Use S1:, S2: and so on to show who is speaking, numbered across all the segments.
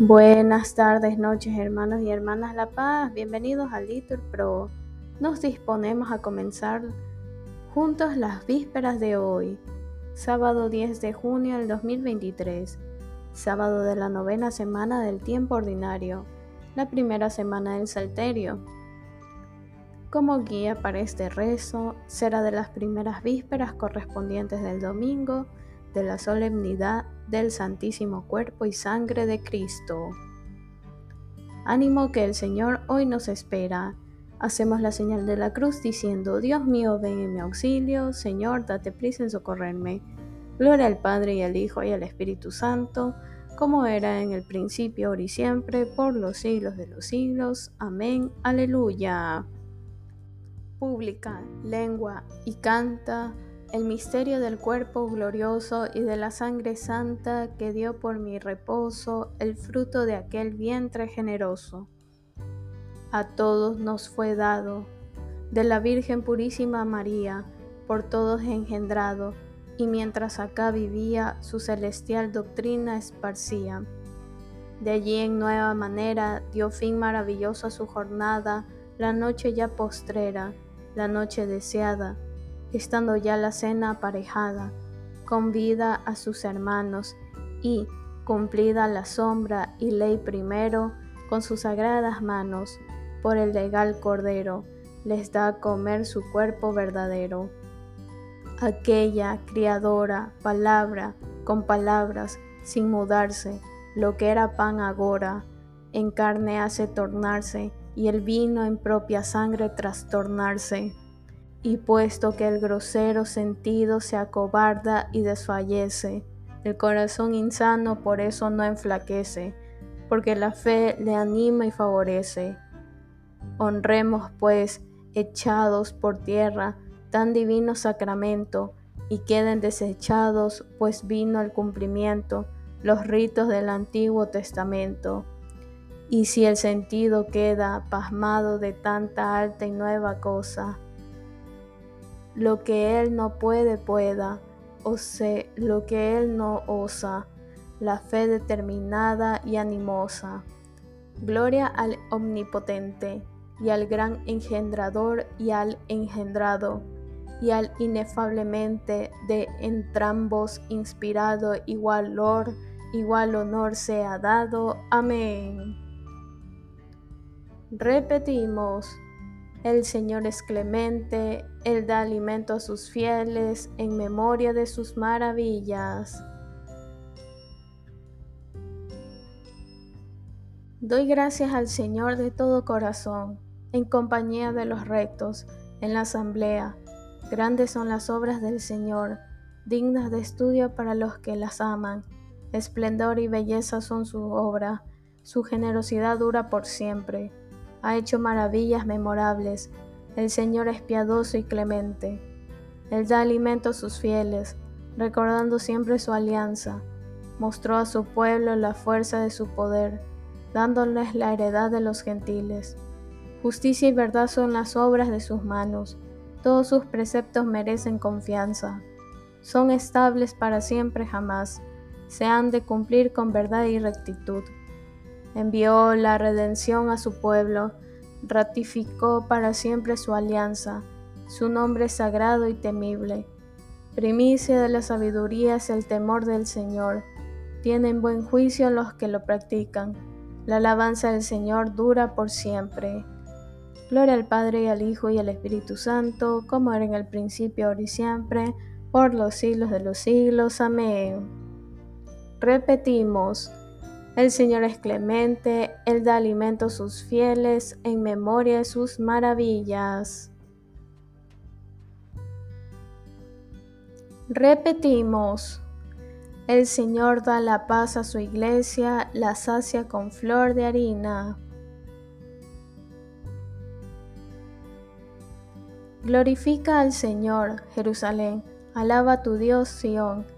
S1: Buenas tardes, noches, hermanos y hermanas La Paz. Bienvenidos a Litur Pro. Nos disponemos a comenzar juntos las vísperas de hoy, sábado 10 de junio del 2023, sábado de la novena semana del tiempo ordinario, la primera semana del Salterio. Como guía para este rezo será de las primeras vísperas correspondientes del domingo de la solemnidad del Santísimo Cuerpo y Sangre de Cristo. Ánimo que el Señor hoy nos espera. Hacemos la señal de la cruz diciendo, Dios mío, ven en mi auxilio, Señor, date prisa en socorrerme. Gloria al Padre y al Hijo y al Espíritu Santo, como era en el principio, ahora y siempre, por los siglos de los siglos. Amén. Aleluya. Pública, lengua y canta el misterio del cuerpo glorioso y de la sangre santa que dio por mi reposo el fruto de aquel vientre generoso. A todos nos fue dado, de la Virgen Purísima María, por todos engendrado, y mientras acá vivía, su celestial doctrina esparcía. De allí en nueva manera dio fin maravilloso a su jornada, la noche ya postrera, la noche deseada, estando ya la cena aparejada, convida a sus hermanos y, cumplida la sombra y ley primero, con sus sagradas manos, por el legal cordero, les da a comer su cuerpo verdadero. Aquella criadora palabra, con palabras, sin mudarse, lo que era pan agora, en carne hace tornarse, y el vino en propia sangre trastornarse. Y puesto que el grosero sentido se acobarda y desfallece, el corazón insano por eso no enflaquece, porque la fe le anima y favorece. Honremos pues, echados por tierra, tan divino sacramento, y queden desechados, pues vino el cumplimiento, los ritos del Antiguo Testamento. Y si el sentido queda pasmado de tanta alta y nueva cosa, lo que Él no puede, pueda, o sé lo que Él no osa, la fe determinada y animosa. Gloria al Omnipotente, y al gran engendrador y al engendrado, y al inefablemente de entrambos inspirado igual honor, igual honor sea dado. Amén. Repetimos. El Señor es clemente, Él da alimento a sus fieles en memoria de sus maravillas. Doy gracias al Señor de todo corazón, en compañía de los rectos, en la asamblea. Grandes son las obras del Señor, dignas de estudio para los que las aman. Esplendor y belleza son su obra, su generosidad dura por siempre ha hecho maravillas memorables. El Señor es piadoso y clemente. Él da alimento a sus fieles, recordando siempre su alianza. Mostró a su pueblo la fuerza de su poder, dándoles la heredad de los gentiles. Justicia y verdad son las obras de sus manos. Todos sus preceptos merecen confianza. Son estables para siempre jamás. Se han de cumplir con verdad y rectitud envió la redención a su pueblo, ratificó para siempre su alianza, su nombre sagrado y temible. Primicia de la sabiduría es el temor del Señor, tienen buen juicio los que lo practican. La alabanza del Señor dura por siempre. Gloria al Padre y al Hijo y al Espíritu Santo, como era en el principio, ahora y siempre, por los siglos de los siglos. Amén. Repetimos, el Señor es clemente, Él da alimento a sus fieles en memoria de sus maravillas. Repetimos, el Señor da la paz a su iglesia, la sacia con flor de harina. Glorifica al Señor, Jerusalén, alaba a tu Dios, Sión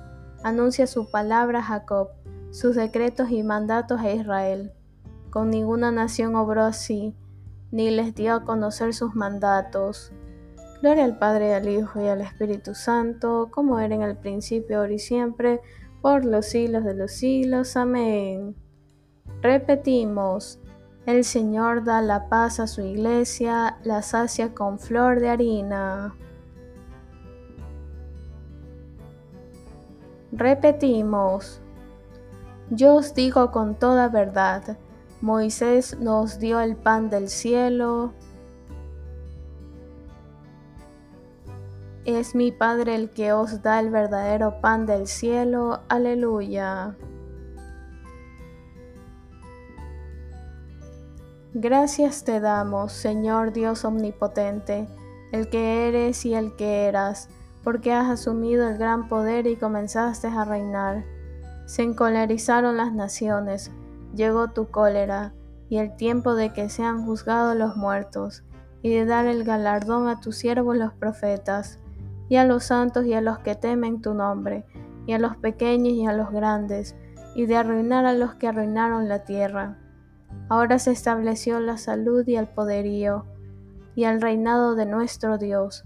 S1: Anuncia su palabra a Jacob, sus decretos y mandatos a Israel. Con ninguna nación obró así, ni les dio a conocer sus mandatos. Gloria al Padre, al Hijo y al Espíritu Santo, como era en el principio, ahora y siempre, por los siglos de los siglos. Amén. Repetimos, el Señor da la paz a su iglesia, la sacia con flor de harina. Repetimos, yo os digo con toda verdad, Moisés nos dio el pan del cielo, es mi Padre el que os da el verdadero pan del cielo, aleluya. Gracias te damos, Señor Dios omnipotente, el que eres y el que eras, porque has asumido el gran poder y comenzaste a reinar. Se encolerizaron las naciones, llegó tu cólera, y el tiempo de que sean juzgados los muertos, y de dar el galardón a tus siervos los profetas, y a los santos y a los que temen tu nombre, y a los pequeños y a los grandes, y de arruinar a los que arruinaron la tierra Ahora se estableció la salud y el poderío, y el reinado de nuestro Dios,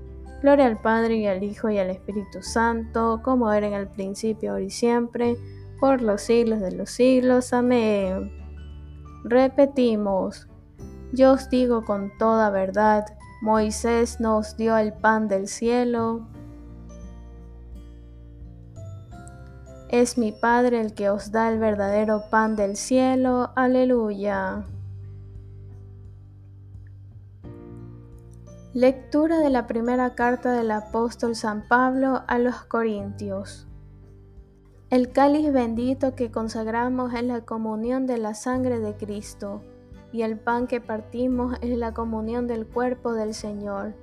S1: Gloria al Padre y al Hijo y al Espíritu Santo, como era en el principio, ahora y siempre, por los siglos de los siglos. Amén. Repetimos, yo os digo con toda verdad, Moisés nos dio el pan del cielo, Es mi Padre el que os da el verdadero pan del cielo. Aleluya. Lectura de la primera carta del apóstol San Pablo a los Corintios. El cáliz bendito que consagramos es la comunión de la sangre de Cristo, y el pan que partimos es la comunión del cuerpo del Señor.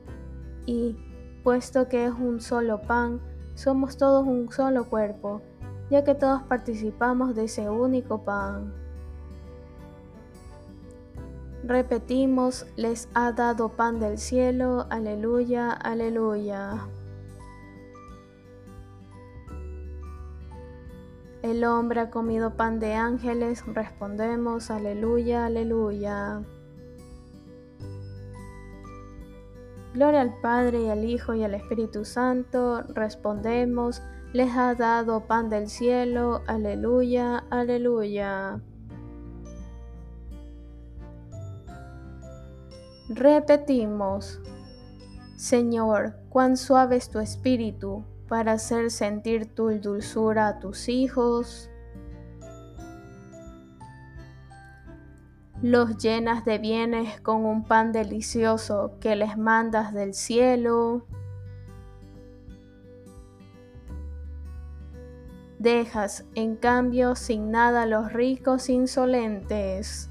S1: Y, puesto que es un solo pan, somos todos un solo cuerpo ya que todos participamos de ese único pan. Repetimos, les ha dado pan del cielo, aleluya, aleluya. El hombre ha comido pan de ángeles, respondemos, aleluya, aleluya. Gloria al Padre y al Hijo y al Espíritu Santo, respondemos, les ha dado pan del cielo, aleluya, aleluya. Repetimos, Señor, cuán suave es tu espíritu para hacer sentir tu dulzura a tus hijos. Los llenas de bienes con un pan delicioso que les mandas del cielo. Dejas, en cambio, sin nada a los ricos insolentes.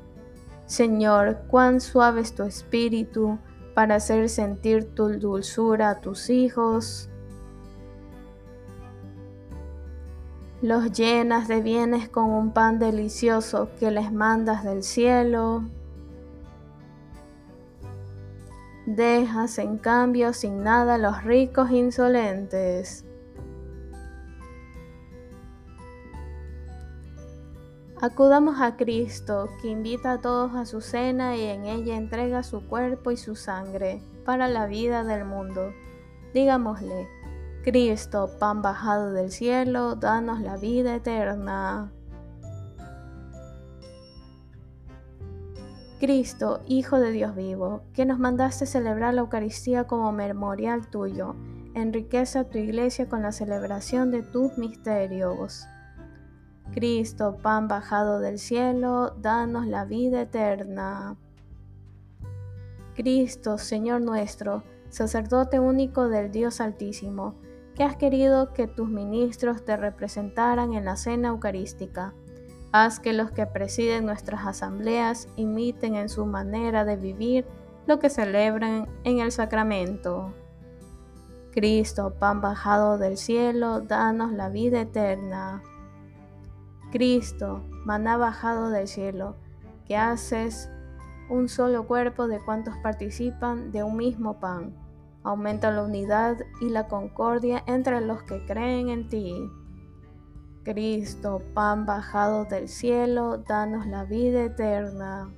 S1: Señor, cuán suave es tu espíritu para hacer sentir tu dulzura a tus hijos. Los llenas de bienes con un pan delicioso que les mandas del cielo. Dejas en cambio sin nada a los ricos insolentes. Acudamos a Cristo, que invita a todos a su cena y en ella entrega su cuerpo y su sangre para la vida del mundo. Digámosle, Cristo, pan bajado del cielo, danos la vida eterna. Cristo, Hijo de Dios vivo, que nos mandaste celebrar la Eucaristía como memorial tuyo, enriquece tu iglesia con la celebración de tus misterios. Cristo, pan bajado del cielo, danos la vida eterna. Cristo, Señor nuestro, sacerdote único del Dios Altísimo, que has querido que tus ministros te representaran en la cena eucarística. Haz que los que presiden nuestras asambleas imiten en su manera de vivir lo que celebran en el sacramento. Cristo, pan bajado del cielo, danos la vida eterna. Cristo, maná bajado del cielo, que haces un solo cuerpo de cuantos participan de un mismo pan. Aumenta la unidad y la concordia entre los que creen en ti. Cristo, pan bajado del cielo, danos la vida eterna.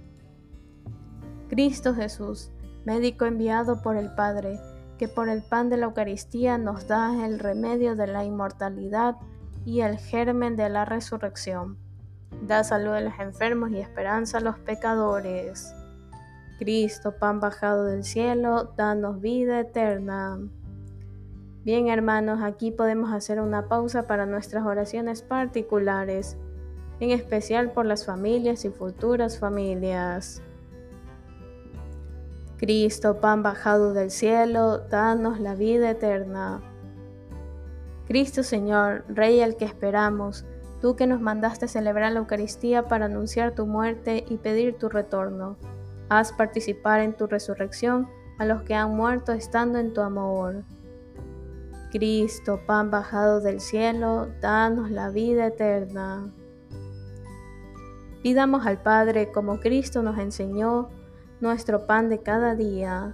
S1: Cristo Jesús, médico enviado por el Padre, que por el pan de la Eucaristía nos da el remedio de la inmortalidad y el germen de la resurrección. Da salud a los enfermos y esperanza a los pecadores. Cristo, pan bajado del cielo, danos vida eterna. Bien hermanos, aquí podemos hacer una pausa para nuestras oraciones particulares, en especial por las familias y futuras familias. Cristo, pan bajado del cielo, danos la vida eterna. Cristo Señor, Rey al que esperamos, tú que nos mandaste celebrar la Eucaristía para anunciar tu muerte y pedir tu retorno, haz participar en tu resurrección a los que han muerto estando en tu amor. Cristo, pan bajado del cielo, danos la vida eterna. Pidamos al Padre como Cristo nos enseñó, nuestro pan de cada día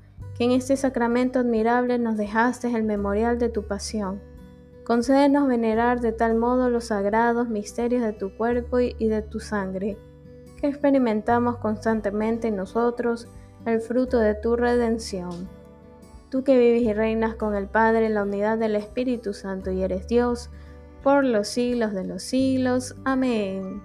S1: que en este sacramento admirable nos dejaste el memorial de tu pasión. Concédenos venerar de tal modo los sagrados misterios de tu cuerpo y de tu sangre, que experimentamos constantemente en nosotros el fruto de tu redención. Tú que vives y reinas con el Padre en la unidad del Espíritu Santo y eres Dios, por los siglos de los siglos. Amén.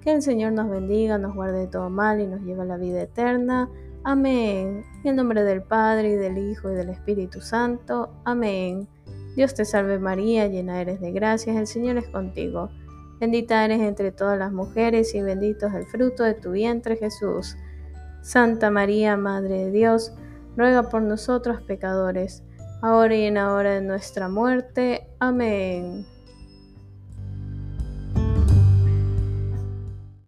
S1: Que el Señor nos bendiga, nos guarde de todo mal y nos lleve a la vida eterna. Amén. En el nombre del Padre, y del Hijo, y del Espíritu Santo. Amén. Dios te salve María, llena eres de gracias, el Señor es contigo. Bendita eres entre todas las mujeres, y bendito es el fruto de tu vientre Jesús. Santa María, Madre de Dios, ruega por nosotros pecadores, ahora y en la hora de nuestra muerte. Amén.